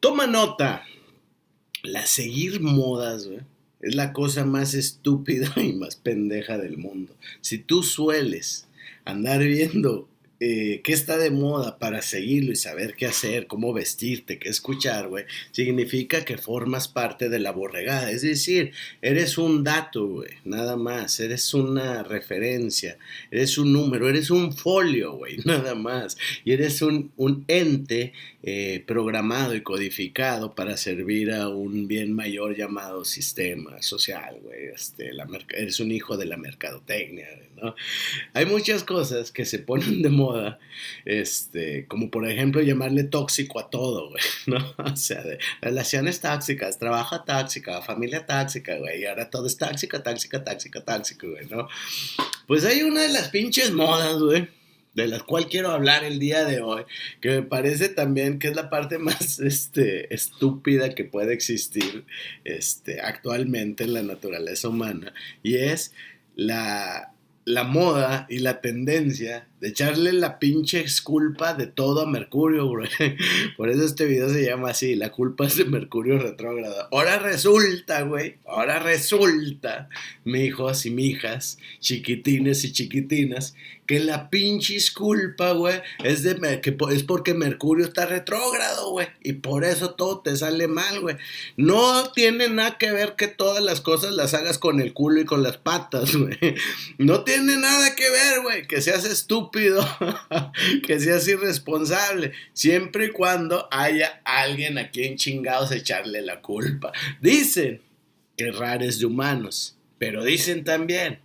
Toma nota. La seguir modas, es la cosa más estúpida y más pendeja del mundo. Si tú sueles andar viendo eh, qué está de moda para seguirlo y saber qué hacer, cómo vestirte, qué escuchar, güey, significa que formas parte de la borregada. Es decir, eres un dato, güey, nada más. Eres una referencia, eres un número, eres un folio, güey, nada más. Y eres un, ente eh, programado y codificado para servir a un bien mayor llamado sistema social, güey. Este, eres un hijo de la mercadotecnia, ¿no? Hay muchas cosas que se ponen de moda este, como por ejemplo llamarle tóxico a todo, güey, ¿no? O sea, de relaciones tóxicas, trabajo tóxica, familia tóxica, güey, y ahora todo es tóxico, tóxico, tóxico, tóxico, güey, ¿no? Pues hay una de las pinches modas, güey, de las cual quiero hablar el día de hoy, que me parece también que es la parte más este, estúpida que puede existir este, actualmente en la naturaleza humana, y es la, la moda y la tendencia de echarle la pinche culpa de todo a Mercurio, güey. Por eso este video se llama así, la culpa es de Mercurio retrógrado. Ahora resulta, güey, ahora resulta, mi hijos y mi hijas, chiquitines y chiquitinas, que la pinche culpa, güey, es, de, que es porque Mercurio está retrógrado, güey. Y por eso todo te sale mal, güey. No tiene nada que ver que todas las cosas las hagas con el culo y con las patas, güey. No tiene nada que ver, güey, que seas estúpido, que seas irresponsable, siempre y cuando haya alguien a quien chingados echarle la culpa. Dicen que rares de humanos, pero dicen también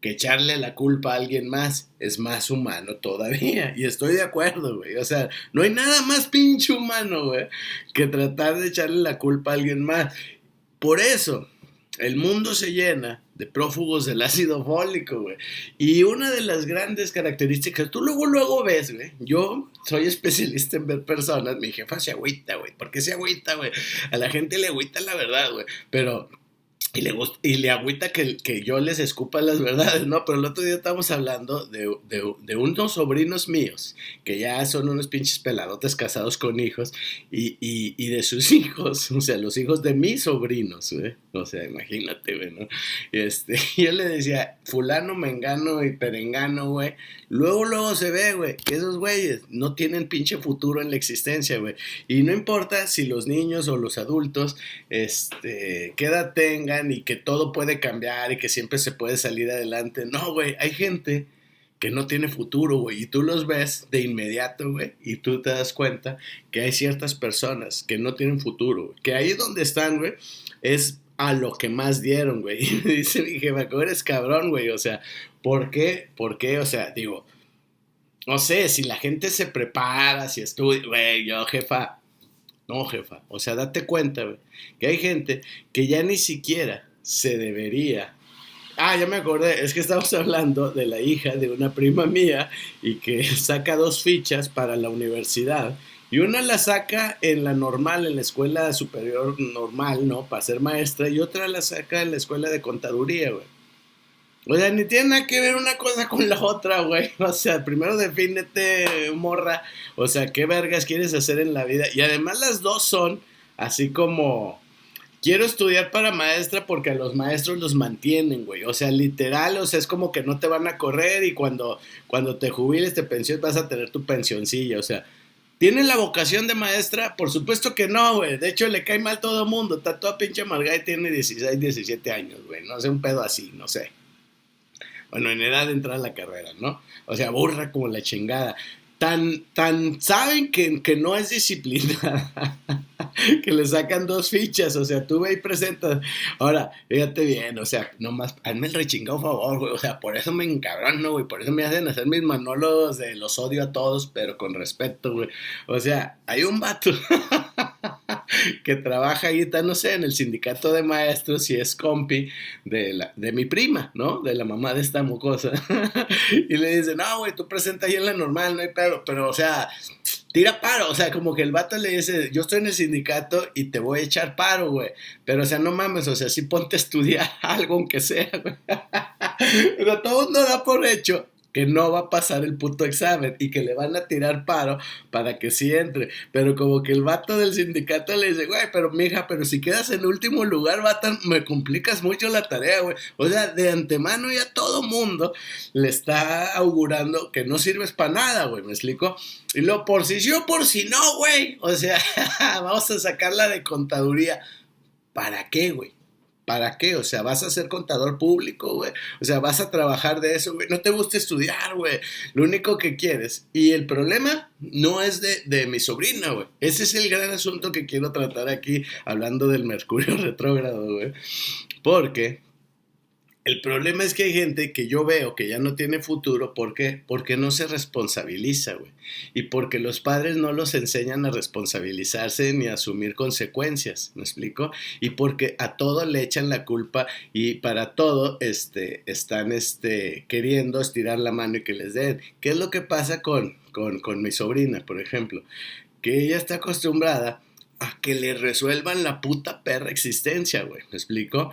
que echarle la culpa a alguien más es más humano todavía. Y estoy de acuerdo, güey. O sea, no hay nada más pinche humano, güey, que tratar de echarle la culpa a alguien más. Por eso, el mundo se llena de prófugos del ácido fólico, güey. Y una de las grandes características, tú luego, luego ves, güey. Yo soy especialista en ver personas. Mi jefa se agüita, güey. ¿Por qué se agüita, güey? A la gente le agüita la verdad, güey. Pero y le, y le agüita que, yo les escupa las verdades, ¿no? Pero el otro día estábamos hablando de, unos sobrinos míos, que ya son unos pinches peladotes casados con hijos, y, y, y de sus hijos, o sea, los hijos de mis sobrinos, ¿eh? O sea, imagínate, güey, ¿no? Y este, yo le decía, fulano, mengano y perengano, güey, luego, luego se ve, güey, que esos güeyes no tienen pinche futuro en la existencia, güey. Y no importa si los niños o los adultos, este, qué edad tengan, y que todo puede cambiar y que siempre se puede salir adelante. No, güey, hay gente que no tiene futuro, güey, y tú los ves de inmediato, güey, y tú te das cuenta que hay ciertas personas que no tienen futuro, que ahí donde están, güey, es a lo que más dieron, güey. Y me dice mi jefa, eres cabrón, güey, o sea, ¿por qué? ¿Por qué? O sea, digo, no sé, si la gente se prepara, si estudia, güey, yo, jefa, no, jefa. O sea, date cuenta, que hay gente que ya ni siquiera se debería. Ah, ya me acordé, es que estamos hablando de la hija de una prima mía y que saca dos fichas para la universidad. Y una la saca en la normal, en la escuela superior normal, ¿no? Para ser maestra. Y otra la saca en la escuela de contaduría, güey. O sea, ni tiene nada que ver una cosa con la otra, güey. O sea, primero defínete, morra. O sea, ¿qué vergas quieres hacer en la vida? Y además las dos son así como... Quiero estudiar para maestra porque a los maestros los mantienen, güey. O sea, literal, o sea, es como que no te van a correr y cuando, cuando te jubiles, te pensiones, vas a tener tu pensioncilla. O sea, ¿tiene la vocación de maestra? Por supuesto que no, güey. De hecho, le cae mal todo el mundo. Está toda pinche amargada y tiene 16, 17 años, güey. No sé, un pedo así, no sé bueno, en edad de entrar a la carrera, ¿no? O sea, burra como la chingada. Tan, tan saben que, que no es disciplina, que le sacan dos fichas, o sea, tú ve y presentas. Ahora, fíjate bien, o sea, nomás, hazme el rechingado favor, güey, o sea, por eso me encabrono, güey, por eso me hacen hacer mis monólogos de los odio a todos, pero con respeto, güey. O sea, hay un vato que trabaja ahí, no sé, en el sindicato de maestros y es compi de, la, de mi prima, ¿no? De la mamá de esta mocosa. y le dice, no, güey, tú presenta ahí en la normal, no hay pedo, pero, o sea, tira paro, o sea, como que el vato le dice, yo estoy en el sindicato y te voy a echar paro, güey, pero, o sea, no mames, o sea, sí ponte a estudiar algo, aunque sea, güey. pero todo mundo da por hecho que no va a pasar el puto examen y que le van a tirar paro para que sí entre. Pero como que el vato del sindicato le dice, güey, pero mija, pero si quedas en último lugar, vato, me complicas mucho la tarea, güey. O sea, de antemano ya todo mundo le está augurando que no sirves para nada, güey, ¿me explico? Y lo por si sí o por si no, güey. O sea, vamos a sacarla de contaduría. ¿Para qué, güey? ¿Para qué? O sea, vas a ser contador público, güey. O sea, vas a trabajar de eso, güey. No te gusta estudiar, güey. Lo único que quieres. Y el problema no es de, mi sobrina, güey. Ese es el gran asunto que quiero tratar aquí hablando del Mercurio retrógrado, güey. Porque el problema es que hay gente que yo veo que ya no tiene futuro. ¿Por qué? Porque no se responsabiliza, güey. Y porque los padres no los enseñan a responsabilizarse ni a asumir consecuencias, ¿me explico? Y porque a todo le echan la culpa y para todo este, están este, queriendo estirar la mano y que les den. ¿Qué es lo que pasa con, con, con mi sobrina, por ejemplo? Que ella está acostumbrada a que le resuelvan la puta perra existencia, güey. ¿Me explico?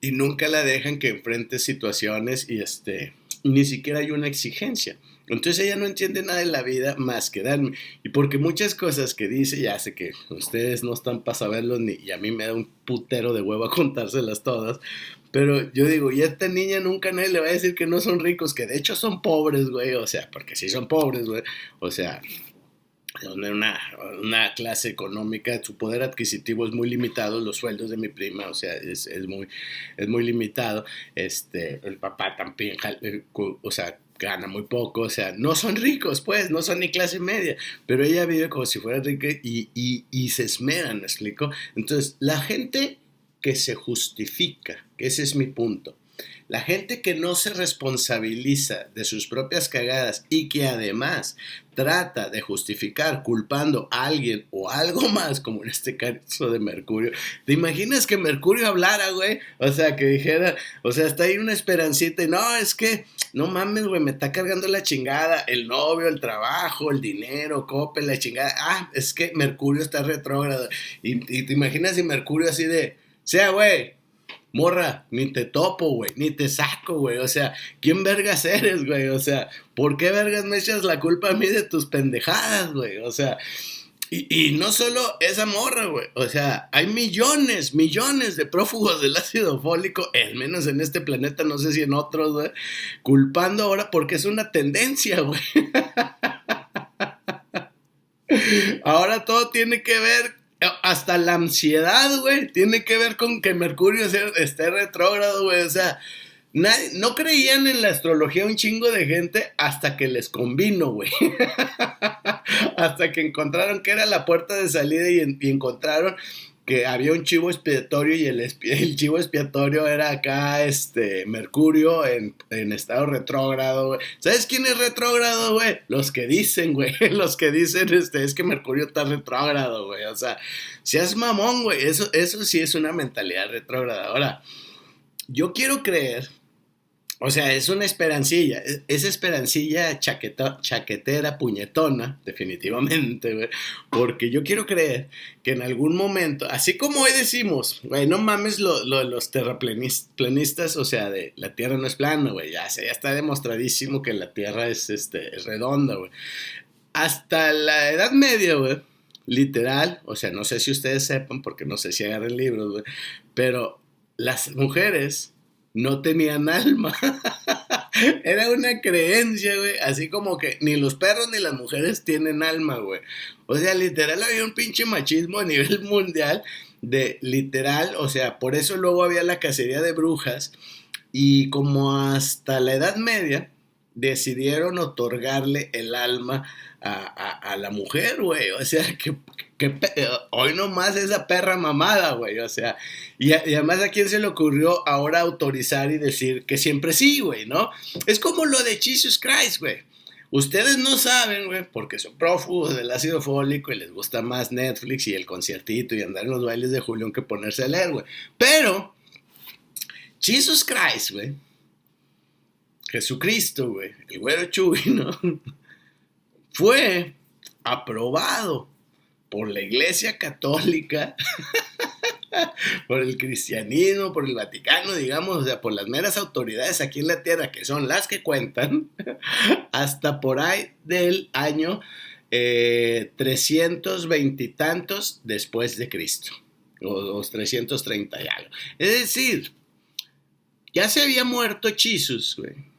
Y nunca la dejan que enfrente situaciones y este, ni siquiera hay una exigencia. Entonces ella no entiende nada de la vida más que darme. Y porque muchas cosas que dice, ya sé que ustedes no están para saberlo ni, y a mí me da un putero de huevo a contárselas todas. Pero yo digo, y a esta niña nunca nadie le va a decir que no son ricos, que de hecho son pobres, güey. O sea, porque sí son pobres, güey. O sea, una, una clase económica, su poder adquisitivo es muy limitado, los sueldos de mi prima, o sea, es, es muy, es muy limitado. Este, el papá también, eh, o sea, gana muy poco, o sea, no son ricos, pues, no son ni clase media, pero ella vive como si fuera rica y, y, y se esmeran, ¿me explico? Entonces, la gente que se justifica, que ese es mi punto, la gente que no se responsabiliza de sus propias cagadas y que además trata de justificar culpando a alguien o algo más, como en este caso de Mercurio. ¿Te imaginas que Mercurio hablara, güey? O sea, que dijera, o sea, está ahí una esperancita y no, es que, no mames, güey, me está cargando la chingada, el novio, el trabajo, el dinero, cope, la chingada. Ah, es que Mercurio está retrógrado. Y, y te imaginas si Mercurio así de, sea, güey, morra, ni te topo, güey, ni te saco, güey. O sea, ¿quién vergas eres, güey? O sea, ¿por qué vergas me echas la culpa a mí de tus pendejadas, güey? O sea, y, no solo esa morra, güey. O sea, hay millones, millones de prófugos del ácido fólico, al menos en este planeta, no sé si en otros, güey, culpando ahora porque es una tendencia, güey. ahora todo tiene que ver hasta la ansiedad, güey, tiene que ver con que Mercurio esté retrógrado, güey. O sea, no creían en la astrología un chingo de gente hasta que les convino, güey. hasta que encontraron que era la puerta de salida y encontraron que había un chivo expiatorio y el, el chivo expiatorio era acá, este, Mercurio en, estado retrógrado, ¿Sabes quién es retrógrado, güey? Los que dicen, güey, los que dicen, este, es que Mercurio está retrógrado, güey. O sea, si es mamón, güey, eso, eso sí es una mentalidad retrógrada. Ahora, yo quiero creer o sea, es una esperancilla, esa esperancilla chaquetera, puñetona, definitivamente, güey. Porque yo quiero creer que en algún momento, así como hoy decimos, güey, no mames lo, los terraplanistas, o sea, de la Tierra no es plana, güey, ya, ya está demostradísimo que la Tierra es, este, es redonda, güey. Hasta la Edad Media, güey, literal, o sea, no sé si ustedes sepan, porque no sé si agarren libros, güey, pero las mujeres no tenían alma. Era una creencia, güey. Así como que ni los perros ni las mujeres tienen alma, güey. O sea, literal había un pinche machismo a nivel mundial de literal, o sea, por eso luego había la cacería de brujas y como hasta la Edad Media decidieron otorgarle el alma a, la mujer, güey. O sea, que, que, hoy nomás esa perra mamada, güey. O sea, y, además a quién se le ocurrió ahora autorizar y decir que siempre sí, güey, ¿no? Es como lo de Jesus Christ, güey. Ustedes no saben, güey, porque son prófugos del ácido fólico y les gusta más Netflix y el conciertito y andar en los bailes de Julián que ponerse a leer, güey. Pero, Jesus Christ, güey. Jesucristo, güey. El güero Chuy, ¿no? Fue aprobado por la Iglesia Católica por el cristianismo, por el Vaticano, digamos, o sea, por las meras autoridades aquí en la tierra, que son las que cuentan, hasta por ahí del año eh, 320 y tantos después de Cristo, o los 330 y algo. Es decir, ya se había muerto Chisus, güey.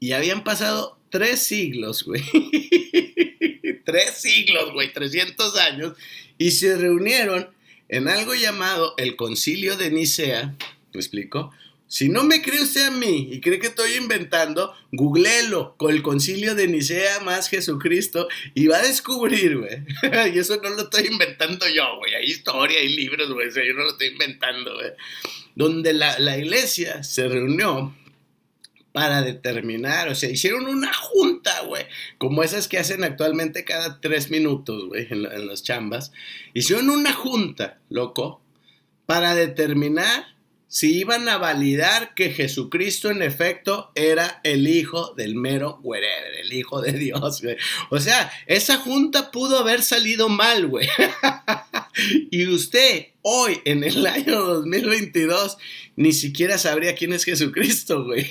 Y habían pasado tres siglos, güey. tres siglos, güey, 300 años. Y se reunieron en algo llamado el Concilio de Nicea. ¿Me explico? Si no me cree usted a mí y cree que estoy inventando, googleelo con el concilio de Nicea más Jesucristo y va a descubrir, güey. y eso no lo estoy inventando yo, güey. Hay historia, hay libros, güey. Yo no lo estoy inventando, güey. Donde la, la iglesia se reunió para determinar, o sea, hicieron una junta, güey, como esas que hacen actualmente cada tres minutos, güey, en, en las chambas. Hicieron una junta, loco, para determinar si iban a validar que Jesucristo en efecto era el hijo del mero wherever, el hijo de Dios, güey. O sea, esa junta pudo haber salido mal, güey. y usted hoy, en el año 2022, ni siquiera sabría quién es Jesucristo, güey.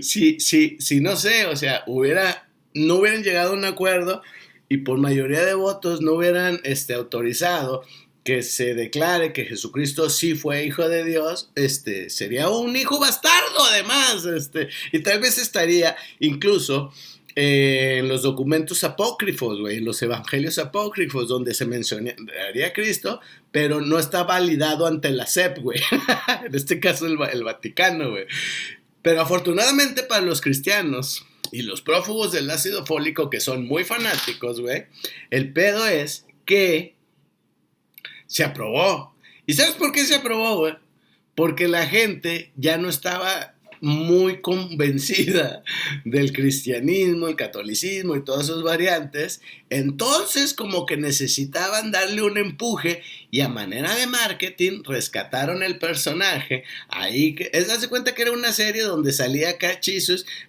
si, si, si no sé, o sea, hubiera, no hubieran llegado a un acuerdo y por mayoría de votos no hubieran este, autorizado que se declare que Jesucristo sí fue hijo de Dios, este, sería un hijo bastardo además, este, y tal vez estaría incluso eh, en los documentos apócrifos, güey, los evangelios apócrifos, donde se mencionaría a Cristo, pero no está validado ante la SEP, güey, en este caso el, el Vaticano, güey. Pero afortunadamente para los cristianos y los prófugos del ácido fólico, que son muy fanáticos, güey, el pedo es que se aprobó. ¿Y sabes por qué se aprobó, güey? Porque la gente ya no estaba muy convencida del cristianismo, el catolicismo y todas sus variantes, entonces como que necesitaban darle un empuje y a manera de marketing rescataron el personaje. Ahí que es hace cuenta que era una serie donde salía acá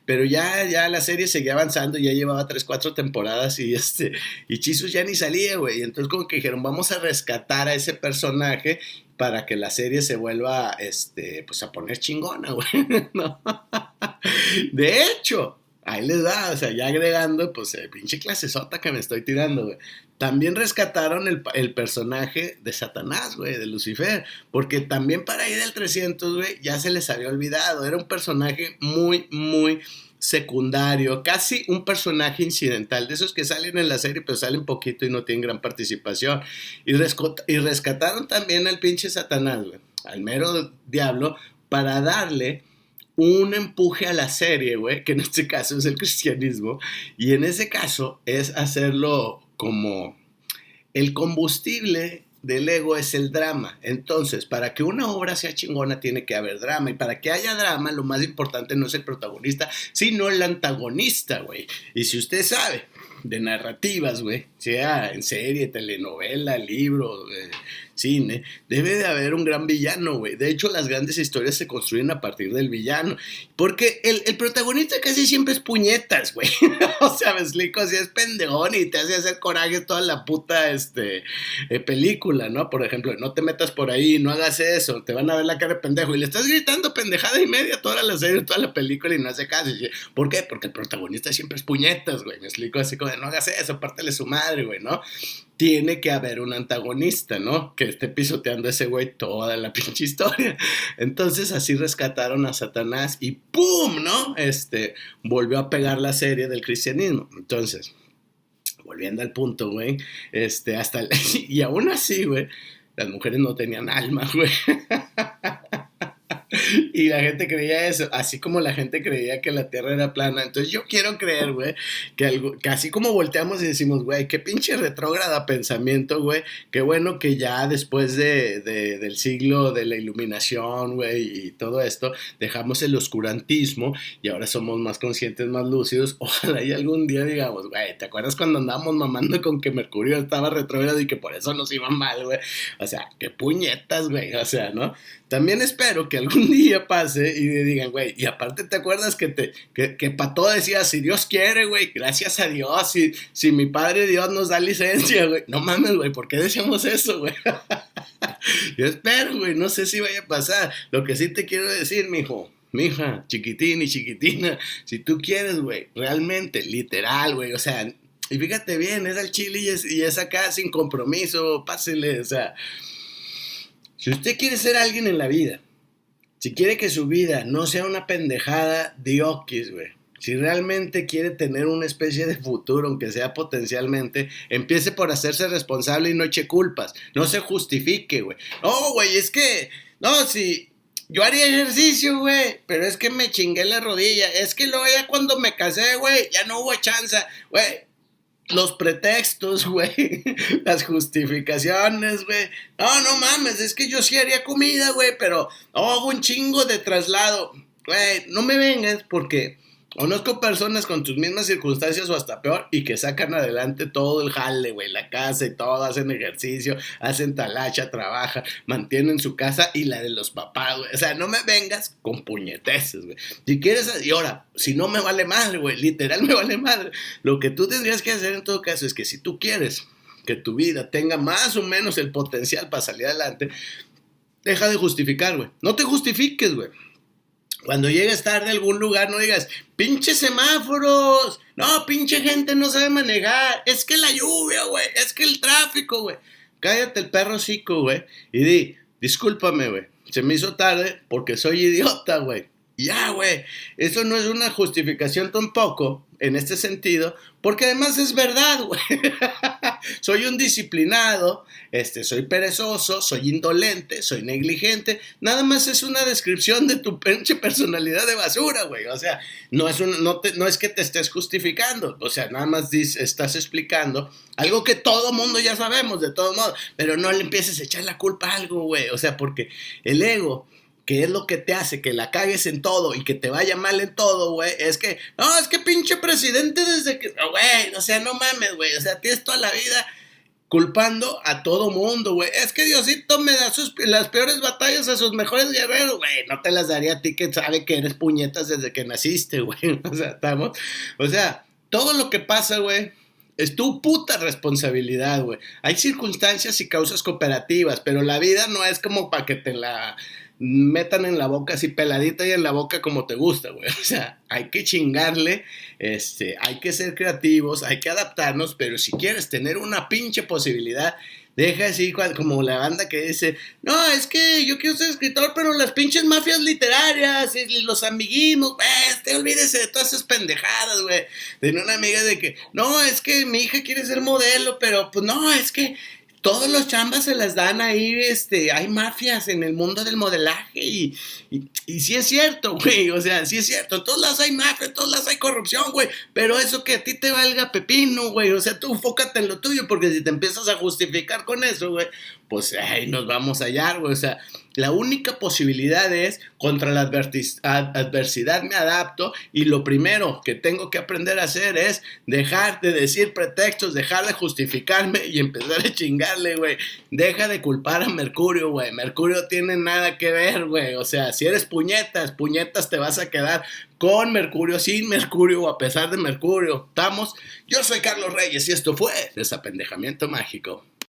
pero ya ya la serie seguía avanzando, ya llevaba 3 4 temporadas y este y Chisus ya ni salía, güey. Entonces como que dijeron, "Vamos a rescatar a ese personaje para que la serie se vuelva, este, pues a poner chingona, güey. De hecho, ahí les da, o sea, ya agregando, pues, el pinche clase sota que me estoy tirando, güey. También rescataron el, el personaje de Satanás, güey, de Lucifer, porque también para ir del 300, güey, ya se les había olvidado. Era un personaje muy, muy secundario, casi un personaje incidental, de esos que salen en la serie pero salen poquito y no tienen gran participación. Y, rescataron también al pinche Satanás, güey, al mero diablo, para darle un empuje a la serie, güey, que en este caso es el cristianismo, y en ese caso es hacerlo como el combustible del ego es el drama. Entonces, para que una obra sea chingona tiene que haber drama. Y para que haya drama, lo más importante no es el protagonista, sino el antagonista, güey. Y si usted sabe de narrativas, güey, sea en serie, telenovela, libro, eh, cine, debe de haber un gran villano, güey. De hecho, las grandes historias se construyen a partir del villano. Porque el, protagonista casi siempre es puñetas, güey. o sea, me explico, si es pendejón y te hace hacer coraje toda la puta este, eh, película, ¿no? Por ejemplo, no te metas por ahí, no hagas eso, te van a ver la cara de pendejo y le estás gritando pendejada y media toda la serie, toda la película y no hace caso. ¿Por qué? Porque el protagonista siempre es puñetas, güey. Me explico así como de no hagas eso, pártele su madre, güey, ¿no? Tiene que haber un antagonista, ¿no? Que esté pisoteando a ese güey toda la pinche historia. Entonces así rescataron a Satanás y ¡pum! ¿no? Este, volvió a pegar la serie del cristianismo. Entonces, volviendo al punto, güey, este, hasta, y aún así, güey, las mujeres no tenían alma, güey. Y la gente creía eso, así como la gente creía que la Tierra era plana. Entonces yo quiero creer, güey, que, que así como volteamos y decimos, güey, qué pinche retrógrada pensamiento, güey, qué bueno que ya después de, del siglo de la iluminación, güey, y todo esto, dejamos el oscurantismo y ahora somos más conscientes, más lúcidos. Ojalá y algún día digamos, güey, ¿te acuerdas cuando andábamos mamando con que Mercurio estaba retrógrado y que por eso nos iba mal, güey? O sea, qué puñetas, güey, o sea, ¿no? También espero que algún día pase y digan, güey, y aparte te acuerdas que, te, que, que para todo decías, si Dios quiere, güey, gracias a Dios, si, si mi Padre Dios nos da licencia, güey. No mames, güey, ¿por qué decíamos eso, güey? Yo espero, güey, no sé si vaya a pasar. Lo que sí te quiero decir, mijo, mija, chiquitín y chiquitina, si tú quieres, güey, realmente, literal, güey, o sea, y fíjate bien, es al chile y es, y es acá sin compromiso, pásele, o sea, si usted quiere ser alguien en la vida, si quiere que su vida no sea una pendejada de okis, güey, si realmente quiere tener una especie de futuro, aunque sea potencialmente, empiece por hacerse responsable y no eche culpas. No se justifique, güey. No, güey, es que, no, si yo haría ejercicio, güey, pero es que me chingué la rodilla. Es que luego ya cuando me casé, güey, ya no hubo chance, güey. Los pretextos, güey, las justificaciones, güey. No, no mames, es que yo sí haría comida, güey, pero hago un chingo de traslado. Güey, no me vengas porque Conozco personas con tus mismas circunstancias o hasta peor y que sacan adelante todo el jale, güey, la casa y todo, hacen ejercicio, hacen talacha, trabajan, mantienen su casa y la de los papás, güey. O sea, no me vengas con puñeteces, güey. Si quieres, y ahora, si no me vale madre, güey, literal me vale madre. Lo que tú tendrías que hacer en todo caso es que si tú quieres que tu vida tenga más o menos el potencial para salir adelante, deja de justificar, güey. No te justifiques, güey. Cuando llegues tarde a algún lugar, no digas, pinche semáforos, no, pinche gente no sabe manejar, es que la lluvia, güey, es que el tráfico, güey. Cállate el perro chico, güey, y di, discúlpame, güey, se me hizo tarde porque soy idiota, güey. Ya, güey, eso no es una justificación tampoco en este sentido, porque además es verdad, güey. soy un disciplinado, este, soy perezoso, soy indolente, soy negligente. Nada más es una descripción de tu personalidad de basura, güey. O sea, no es, un, no, no es que te estés justificando. O sea, nada más estás explicando algo que todo mundo ya sabemos, de todo modo. Pero no le empieces a echar la culpa a algo, güey. O sea, porque el ego que es lo que te hace que la cagues en todo y que te vaya mal en todo, güey, es que, no, es que pinche presidente desde que, güey, o sea, no mames, güey, o sea, tienes toda la vida culpando a todo mundo, güey. Es que Diosito me da sus, las peores batallas a sus mejores guerreros, güey. No te las daría a ti que sabe que eres puñetas desde que naciste, güey. O sea, estamos, o sea, todo lo que pasa, güey, es tu puta responsabilidad, güey. Hay circunstancias y causas cooperativas, pero la vida no es como para que te la metan en la boca así peladita y en la boca como te gusta, güey. O sea, hay que chingarle, este, hay que ser creativos, hay que adaptarnos, pero si quieres tener una pinche posibilidad, deja así como la banda que dice, no, es que yo quiero ser escritor, pero las pinches mafias literarias y los amiguismos, te olvídese de todas esas pendejadas, güey. De una amiga de que, no, es que mi hija quiere ser modelo, pero pues no, es que todos los chambas se las dan ahí, este, hay mafias en el mundo del modelaje y, y, sí es cierto, güey, o sea, sí es cierto, en todos hay mafia, en todos hay corrupción, güey, pero eso que a ti te valga pepino, güey, o sea, tú enfócate en lo tuyo, porque si te empiezas a justificar con eso, güey, pues ahí nos vamos a hallar, güey, o sea, la única posibilidad es contra la adversidad me adapto y lo primero que tengo que aprender a hacer es dejar de decir pretextos, dejar de justificarme y empezar a chingarle, güey. Deja de culpar a Mercurio, güey. Mercurio tiene nada que ver, güey. O sea, si eres puñetas, puñetas te vas a quedar con Mercurio, sin Mercurio o a pesar de Mercurio. ¿Estamos? Yo soy Carlos Reyes y esto fue Desapendejamiento Mágico.